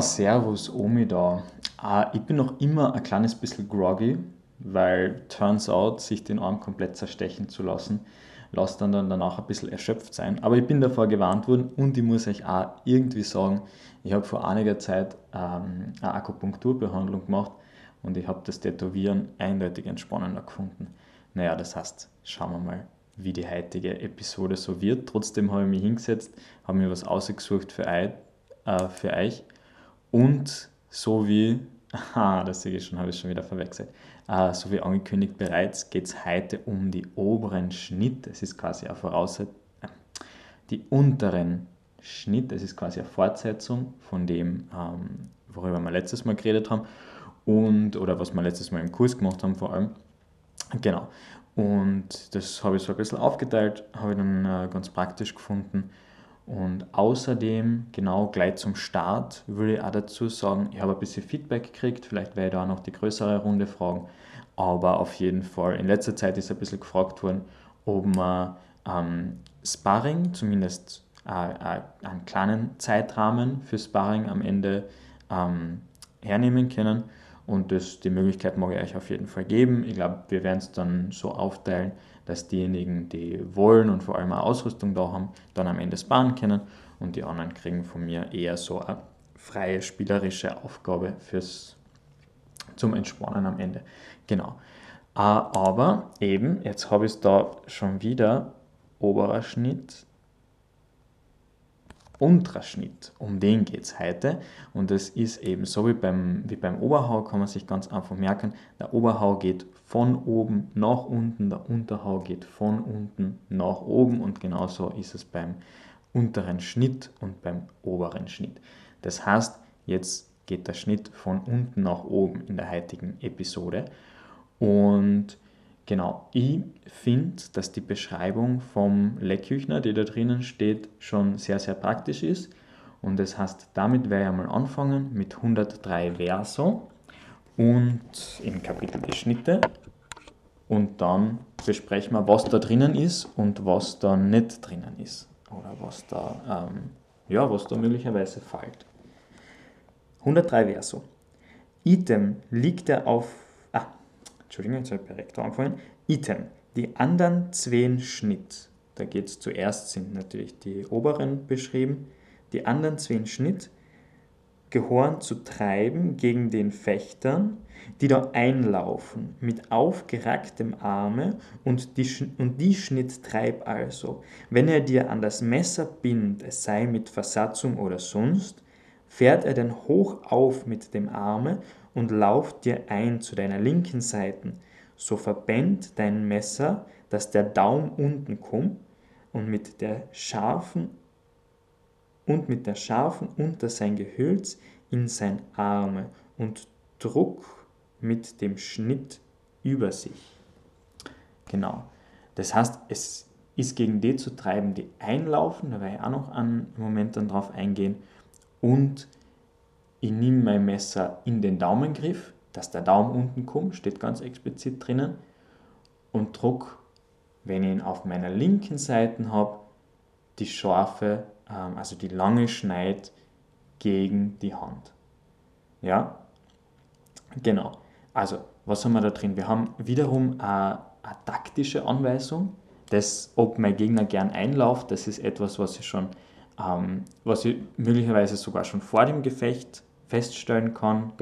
Servus, Omi da. Ah, ich bin noch immer ein kleines bisschen groggy, weil turns out, sich den Arm komplett zerstechen zu lassen, lässt dann, danach ein bisschen erschöpft sein. Aber ich bin davor gewarnt worden und ich muss euch auch irgendwie sagen, ich habe vor einiger Zeit ähm, eine Akupunkturbehandlung gemacht und ich habe das Tätowieren eindeutig entspannender gefunden. Naja, das heißt, schauen wir mal, wie die heutige Episode so wird. Trotzdem habe ich mich hingesetzt, habe mir was ausgesucht für, äh, für euch und so wie, aha, das sehe ich schon, habe ich schon wieder verwechselt, äh, so wie angekündigt bereits, geht es heute um die oberen Schnitt. Es ist quasi eine Voraussetzung, äh, die unteren Schnitt, es ist quasi eine Fortsetzung von dem, ähm, worüber wir letztes Mal geredet haben und, oder was wir letztes Mal im Kurs gemacht haben vor allem. Genau. Und das habe ich so ein bisschen aufgeteilt, habe ich dann äh, ganz praktisch gefunden. Und außerdem, genau gleich zum Start, würde ich auch dazu sagen, ich habe ein bisschen Feedback gekriegt, vielleicht werde ich da auch noch die größere Runde fragen, aber auf jeden Fall, in letzter Zeit ist ein bisschen gefragt worden, ob man ähm, Sparring, zumindest äh, äh, einen kleinen Zeitrahmen für Sparring am Ende ähm, hernehmen können. Und das, die Möglichkeit mag ich euch auf jeden Fall geben. Ich glaube, wir werden es dann so aufteilen, dass diejenigen, die wollen und vor allem auch Ausrüstung da haben, dann am Ende sparen können und die anderen kriegen von mir eher so eine freie spielerische Aufgabe fürs zum Entspannen am Ende. Genau. Äh, aber eben, jetzt habe ich es da schon wieder, oberer Schnitt, Unterschnitt, um den geht es heute. Und das ist eben so wie beim, wie beim Oberhau, kann man sich ganz einfach merken, der Oberhau geht von oben nach unten, der Unterhau geht von unten nach oben und genauso ist es beim unteren Schnitt und beim oberen Schnitt. Das heißt, jetzt geht der Schnitt von unten nach oben in der heutigen Episode. Und Genau, ich finde, dass die Beschreibung vom Leckküchner, die da drinnen steht, schon sehr, sehr praktisch ist. Und das heißt, damit werde ich einmal anfangen mit 103 Verso und im Kapitel die Schnitte. Und dann besprechen wir, was da drinnen ist und was da nicht drinnen ist. Oder was da, ähm, ja, was da möglicherweise fällt. 103 Verso. Item liegt er auf Entschuldigung, jetzt habe ich direkt angefallen. Item. Die anderen zwei Schnitt. Da geht es zuerst, sind natürlich die oberen beschrieben. Die anderen zwei Schnitt gehören zu Treiben gegen den Fechtern, die da einlaufen, mit aufgeracktem Arme und die, und die Schnitt treib also. Wenn er dir an das Messer bindet, es sei mit Versatzung oder sonst, fährt er dann hoch auf mit dem Arme und lauft dir ein zu deiner linken Seite, so verbänd dein Messer, dass der Daumen unten kommt und mit der scharfen und mit der scharfen unter sein Gehölz in sein Arme und druck mit dem Schnitt über sich. Genau. Das heißt, es ist gegen die zu treiben, die einlaufen, da werde ich auch noch einen Moment dann drauf eingehen, und ich nehme mein Messer in den Daumengriff, dass der Daumen unten kommt, steht ganz explizit drinnen, und druck, wenn ich ihn auf meiner linken Seite habe, die scharfe, ähm, also die lange Schneid gegen die Hand. Ja, genau. Also, was haben wir da drin? Wir haben wiederum eine, eine taktische Anweisung, das, ob mein Gegner gern einlauft, das ist etwas, was ich schon, ähm, was ich möglicherweise sogar schon vor dem Gefecht feststellen kann.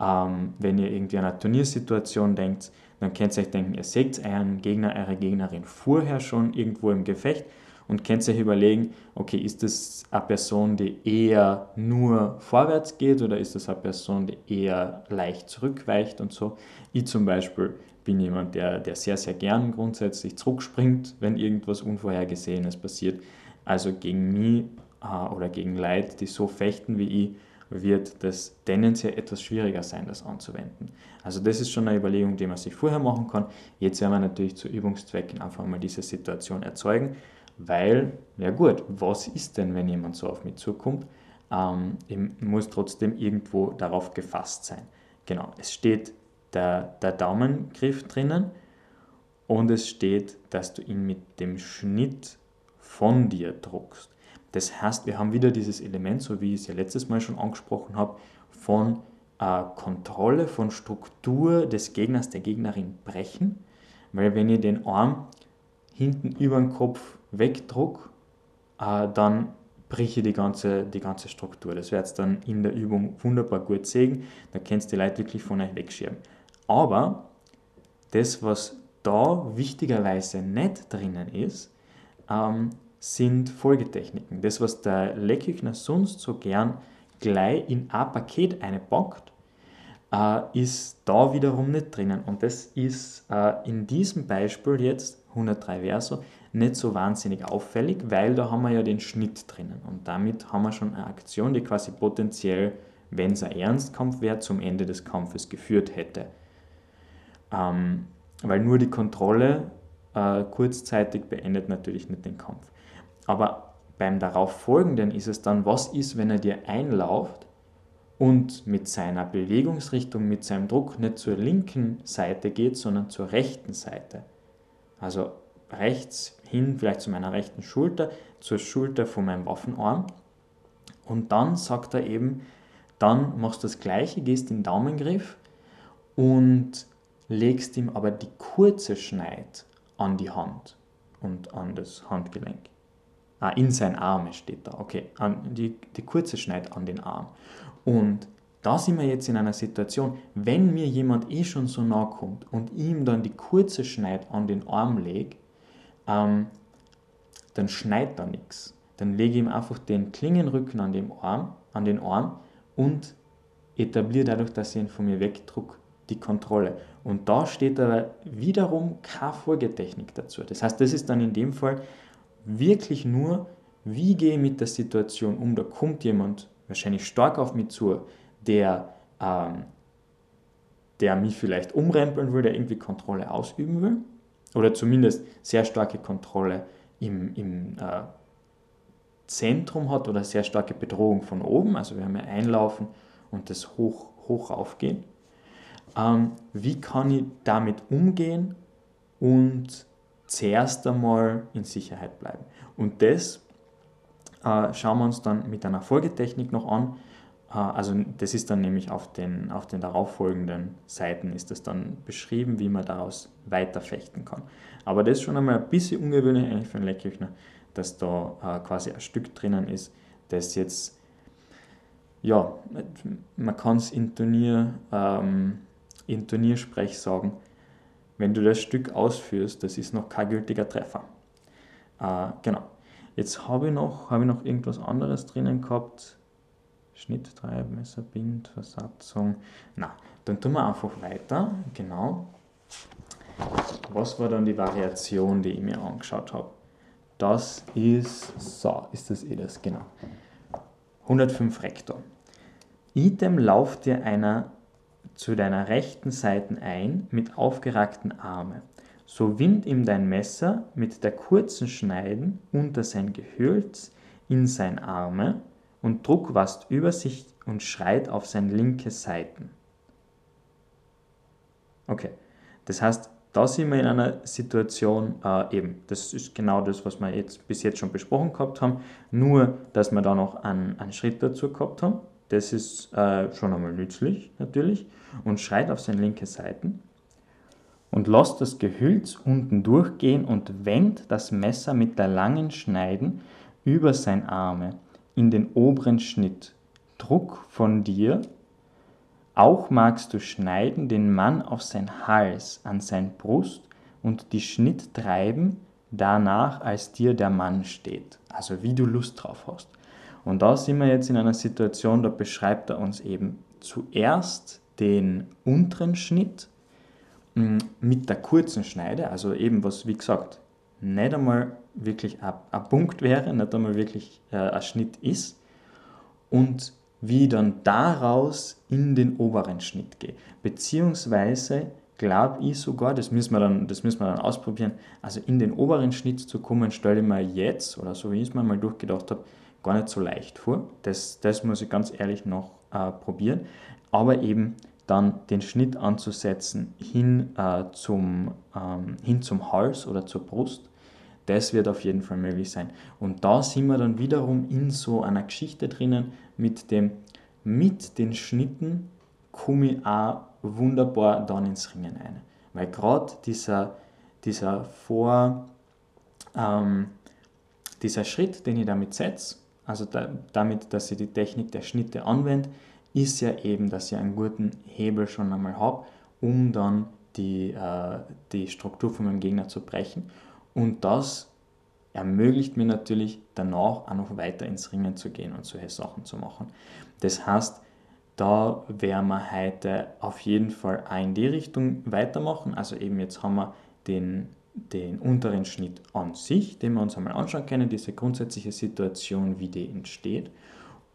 Ähm, wenn ihr irgendwie an eine Turniersituation denkt, dann könnt ihr euch denken, ihr seht euren Gegner, eure Gegnerin vorher schon irgendwo im Gefecht und könnt euch überlegen, okay, ist das eine Person, die eher nur vorwärts geht oder ist das eine Person, die eher leicht zurückweicht und so. Ich zum Beispiel bin jemand, der, der sehr, sehr gern grundsätzlich zurückspringt, wenn irgendwas Unvorhergesehenes passiert. Also gegen mich äh, oder gegen Leute, die so fechten wie ich, wird das tendenziell etwas schwieriger sein, das anzuwenden. Also das ist schon eine Überlegung, die man sich vorher machen kann. Jetzt werden wir natürlich zu Übungszwecken einfach mal diese Situation erzeugen, weil, ja gut, was ist denn, wenn jemand so auf mich zukommt? Ähm, muss trotzdem irgendwo darauf gefasst sein. Genau, es steht der, der Daumengriff drinnen und es steht, dass du ihn mit dem Schnitt von dir druckst. Das heißt, wir haben wieder dieses Element, so wie ich es ja letztes Mal schon angesprochen habe, von äh, Kontrolle, von Struktur des Gegners, der Gegnerin brechen. Weil wenn ich den Arm hinten über den Kopf wegdruck, äh, dann breche die ganze, die ganze Struktur. Das wird dann in der Übung wunderbar gut sehen. Da kannst du die Leute wirklich von euch wegschieben. Aber das, was da wichtigerweise nicht drinnen ist, ähm, sind Folgetechniken. Das, was der Leckküchner sonst so gern gleich in ein Paket einpackt, äh, ist da wiederum nicht drinnen. Und das ist äh, in diesem Beispiel jetzt 103 Verso nicht so wahnsinnig auffällig, weil da haben wir ja den Schnitt drinnen. Und damit haben wir schon eine Aktion, die quasi potenziell, wenn es ein Ernstkampf wäre, zum Ende des Kampfes geführt hätte. Ähm, weil nur die Kontrolle äh, kurzzeitig beendet natürlich nicht den Kampf. Aber beim darauffolgenden ist es dann, was ist, wenn er dir einlauft und mit seiner Bewegungsrichtung, mit seinem Druck nicht zur linken Seite geht, sondern zur rechten Seite. Also rechts hin, vielleicht zu meiner rechten Schulter, zur Schulter von meinem Waffenarm. Und dann sagt er eben, dann machst du das gleiche, gehst in den Daumengriff und legst ihm aber die kurze Schneid an die Hand und an das Handgelenk. Ah, in sein Arme steht da, okay, an die, die kurze Schneid an den Arm. Und da sind wir jetzt in einer Situation, wenn mir jemand eh schon so nah kommt und ihm dann die kurze Schneid an den Arm legt, ähm, dann schneit da nichts. Dann lege ich ihm einfach den Klingenrücken an, dem Arm, an den Arm und etabliere dadurch, dass ich ihn von mir wegdruck, die Kontrolle. Und da steht aber wiederum keine Folgetechnik dazu. Das heißt, das ist dann in dem Fall wirklich nur, wie gehe ich mit der Situation um. Da kommt jemand wahrscheinlich stark auf mich zu, der, ähm, der mich vielleicht umrempeln will, der irgendwie Kontrolle ausüben will oder zumindest sehr starke Kontrolle im, im äh, Zentrum hat oder sehr starke Bedrohung von oben, also wir haben ja Einlaufen und das hoch, hoch aufgehen. Ähm, wie kann ich damit umgehen und zuerst einmal in Sicherheit bleiben? Und das äh, schauen wir uns dann mit einer Folgetechnik noch an, Ah, also das ist dann nämlich auf den, auf den darauffolgenden Seiten ist das dann beschrieben, wie man daraus weiter fechten kann. Aber das ist schon einmal ein bisschen ungewöhnlich eigentlich für einen Leckküchner, dass da äh, quasi ein Stück drinnen ist, das jetzt, ja, man kann es in, Turnier, ähm, in Turniersprech sagen, wenn du das Stück ausführst, das ist noch kein gültiger Treffer. Äh, genau. Jetzt habe ich, noch, hab ich noch irgendwas anderes drinnen gehabt Schnitt, Messer, Bind, Versatzung. Na, dann tun wir einfach weiter. Genau. Was war dann die Variation, die ich mir angeschaut habe? Das ist, so, ist das eh das, genau. 105 Rektor. Item lauft dir einer zu deiner rechten Seite ein mit aufgerackten Armen. So wind ihm dein Messer mit der kurzen Schneiden unter sein Gehölz in sein Arme und Druck wast über sich und schreit auf sein linke Seiten. Okay, das heißt, da sind wir in einer Situation, äh, eben, das ist genau das, was wir jetzt bis jetzt schon besprochen gehabt haben, nur, dass wir da noch einen, einen Schritt dazu gehabt haben. Das ist äh, schon einmal nützlich, natürlich, und schreit auf seine linke Seiten und lasst das Gehülz unten durchgehen und wendet das Messer mit der langen Schneiden über sein Arme in den oberen Schnitt. Druck von dir. Auch magst du schneiden den Mann auf sein Hals, an sein Brust und die Schnitt treiben, danach als dir der Mann steht. Also wie du Lust drauf hast. Und da sind wir jetzt in einer Situation, da beschreibt er uns eben zuerst den unteren Schnitt mm, mit der kurzen Schneide, also eben was, wie gesagt, nicht einmal wirklich ein, Punkt wäre, nicht einmal wirklich äh, ein Schnitt ist und wie dann daraus in den oberen Schnitt gehe. Beziehungsweise glaube ich sogar, das müssen, wir dann, das müssen wir dann ausprobieren, also in den oberen Schnitt zu kommen, stelle ich mir jetzt, oder so wie ich es mir mal durchgedacht habe, gar nicht so leicht vor. Das, das muss ich ganz ehrlich noch äh, probieren. Aber eben dann den Schnitt anzusetzen hin, äh, zum, ähm, hin zum Hals oder zur Brust Das wird auf jeden Fall möglich sein. Und da sind wir dann wiederum in so einer Geschichte drinnen mit dem, mit den Schnitten komme ich auch wunderbar dann ins Ringen ein. Weil gerade dieser, dieser Vor, ähm, dieser Schritt, den ich damit setze, also da, damit, dass ich die Technik der Schnitte anwende, ist ja eben, dass ich einen guten Hebel schon einmal habe, um dann die, äh, die Struktur von meinem Gegner zu brechen. Und das ermöglicht mir natürlich danach auch noch weiter ins Ringen zu gehen und solche Sachen zu machen. Das heißt, da werden wir heute auf jeden Fall auch in die Richtung weitermachen. Also eben jetzt haben wir den, den unteren Schnitt an sich, den wir uns einmal anschauen können, diese grundsätzliche Situation, wie die entsteht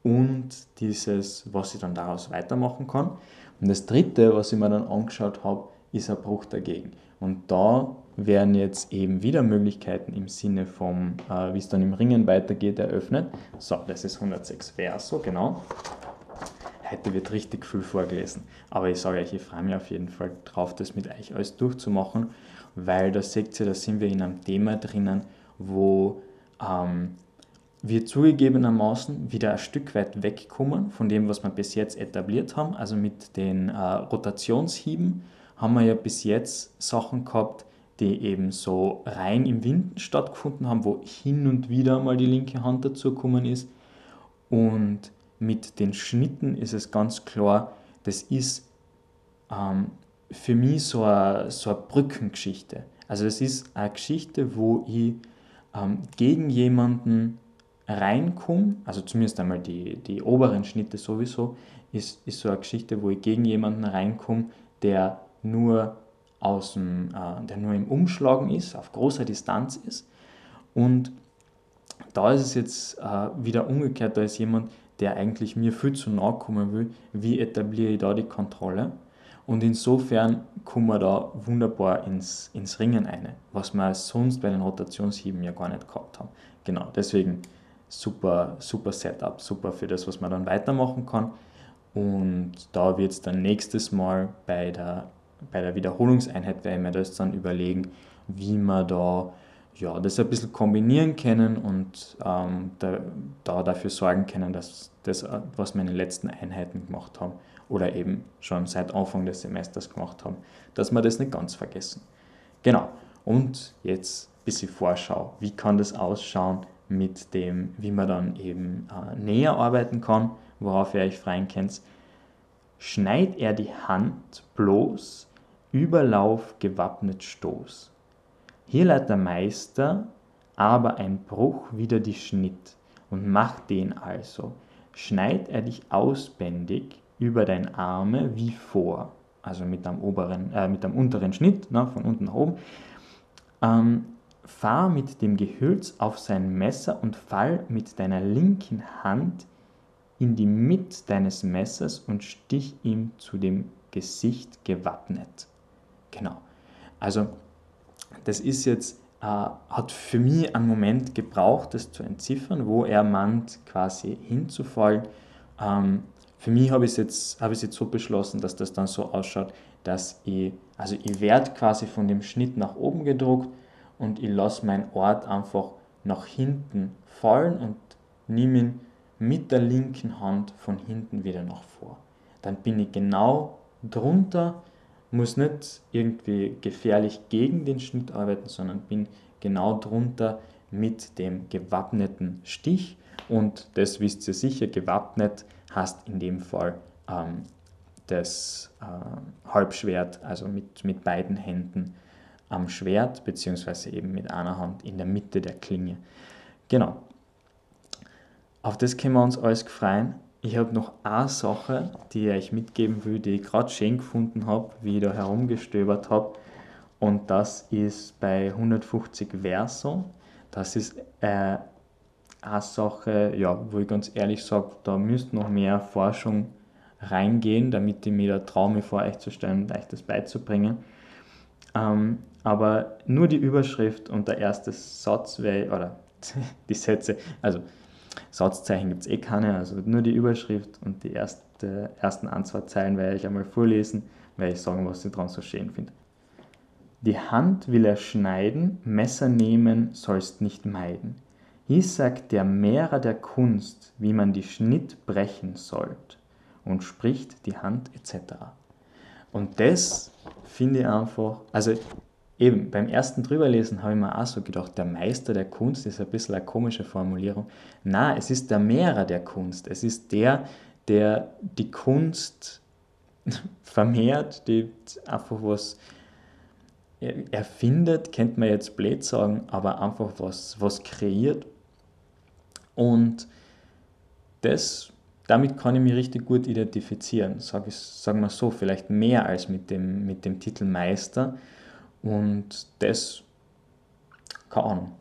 und dieses, was ich dann daraus weitermachen kann. Und das dritte, was ich mir dann angeschaut habe, ist ein Bruch dagegen. Und da werden jetzt eben wieder Möglichkeiten im Sinne vom, äh, wie es dann im Ringen weitergeht, eröffnet. So, das ist 106 Verso, genau. Heute wird richtig viel vorgelesen. Aber ich sage euch, ich freue mich auf jeden Fall drauf, das mit euch alles durchzumachen, weil da seht ihr, da sind wir in einem Thema drinnen, wo ähm, wir zugegebenermaßen wieder ein Stück weit wegkommen von dem, was wir bis jetzt etabliert haben. Also mit den äh, Rotationshieben haben wir ja bis jetzt Sachen gehabt, die eben so rein im Winden stattgefunden haben, wo hin und wieder mal die linke Hand dazu gekommen ist. Und mit den Schnitten ist es ganz klar, das ist ähm, für mich so eine, so eine Brückengeschichte. Also das ist eine Geschichte, wo ich ähm, gegen jemanden reinkomme, also zumindest einmal die, die oberen Schnitte sowieso, ist, ist so eine Geschichte, wo ich gegen jemanden reinkomme, der nur, aus dem, äh, der nur im Umschlagen ist, auf großer Distanz ist. Und da ist es jetzt äh, wieder umgekehrt, da ist jemand, der eigentlich mir viel zu nahe kommen will, wie etabliere ich da die Kontrolle? Und insofern kommen wir da wunderbar ins, ins Ringen ein, was wir sonst bei den Rotationshieben ja gar nicht gehabt haben. Genau, deswegen super, super Setup, super für das, was man dann weitermachen kann. Und da wird es dann nächstes Mal bei der, bei der Wiederholungseinheit, werden wir das dann überlegen, wie man da ja, das ein bisschen kombinieren können und ähm, da, da, dafür sorgen können, dass das, was wir in den letzten Einheiten gemacht haben oder eben schon seit Anfang des Semesters gemacht haben, dass wir das nicht ganz vergessen. Genau. Und jetzt ein bisschen Vorschau. Wie kann das ausschauen mit dem, wie man dann eben äh, näher arbeiten kann, worauf ihr euch freuen könnt. Schneid er die Hand bloß, Überlauf gewappnet Stoß. Hier leitet der Meister aber ein Bruch wieder die Schnitt und macht den also. Schneid er dich ausbändig über dein Arme wie vor, also mit dem, oberen, äh, mit dem unteren Schnitt, ne, von unten nach oben. Ähm, fahr mit dem Gehölz auf sein Messer und fall mit deiner linken Hand in die Mitte deines Messers und stich ihm zu dem Gesicht gewappnet. Genau. Also das ist jetzt, äh, hat für mich einen Moment gebraucht, das zu entziffern, wo er meint, quasi hinzufallen. Ähm, für mich habe ich es jetzt, hab jetzt so beschlossen, dass das dann so ausschaut, dass ich, also ich werde quasi von dem Schnitt nach oben gedruckt und ich lasse meinen Ort einfach nach hinten fallen und nehme ihn mit der linken Hand von hinten wieder nach vor. Dann bin ich genau drunter muss nicht irgendwie gefährlich gegen den Schnitt arbeiten, sondern bin genau drunter mit dem gewappneten Stich. Und das wisst ihr sicher, gewappnet heißt in dem Fall ähm, das äh, Halbschwert, also mit, mit beiden Händen am Schwert, beziehungsweise eben mit einer Hand in der Mitte der Klinge. Genau. Auf das können wir uns alles freuen. Ich habe noch eine Sache, die ich euch mitgeben will, die ich gerade schön gefunden habe, wie ich da herumgestöbert habe. Und das ist bei 150 Verso. Das ist äh, eine Sache, ja, wo ich ganz ehrlich sage, da müsste noch mehr Forschung reingehen, damit ich mir da traue, mir vor euch zu stellen und euch das beizubringen. Ähm, aber nur die Überschrift und der erste Satz, oder die Sätze, also Satzzeichen gibt es eh keine, also nur die Überschrift und die erste, ersten ein, werde ich einmal vorlesen, werde ich sagen, was ich daran so schön finde. Die Hand will er schneiden, Messer nehmen sollst nicht meiden. Hier sagt der Mehrer der Kunst, wie man die Schnitt brechen sollt und spricht die Hand etc. Und das finde ich einfach, also eben beim ersten drüberlesen habe ich mir auch so gedacht, der Meister der Kunst ist ein bisschen eine komische Formulierung. Na, es ist der Mehrer der Kunst. Es ist der, der die Kunst vermehrt, die einfach was erfindet, könnte man jetzt blöd sagen, aber einfach was, was kreiert. Und das, damit kann ich mich richtig gut identifizieren, sag ich, sagen wir so, vielleicht mehr als mit dem, mit dem Titel Meister. Und das, keine Ahnung,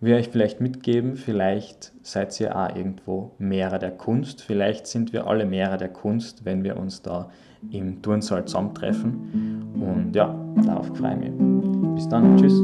will ich vielleicht mitgeben, vielleicht seid ihr auch irgendwo Mehrer der Kunst, vielleicht sind wir alle Mehrer der Kunst, wenn wir uns da im Turnsaal zusammentreffen. Und ja, darauf freue ich mich. Bis dann, tschüss.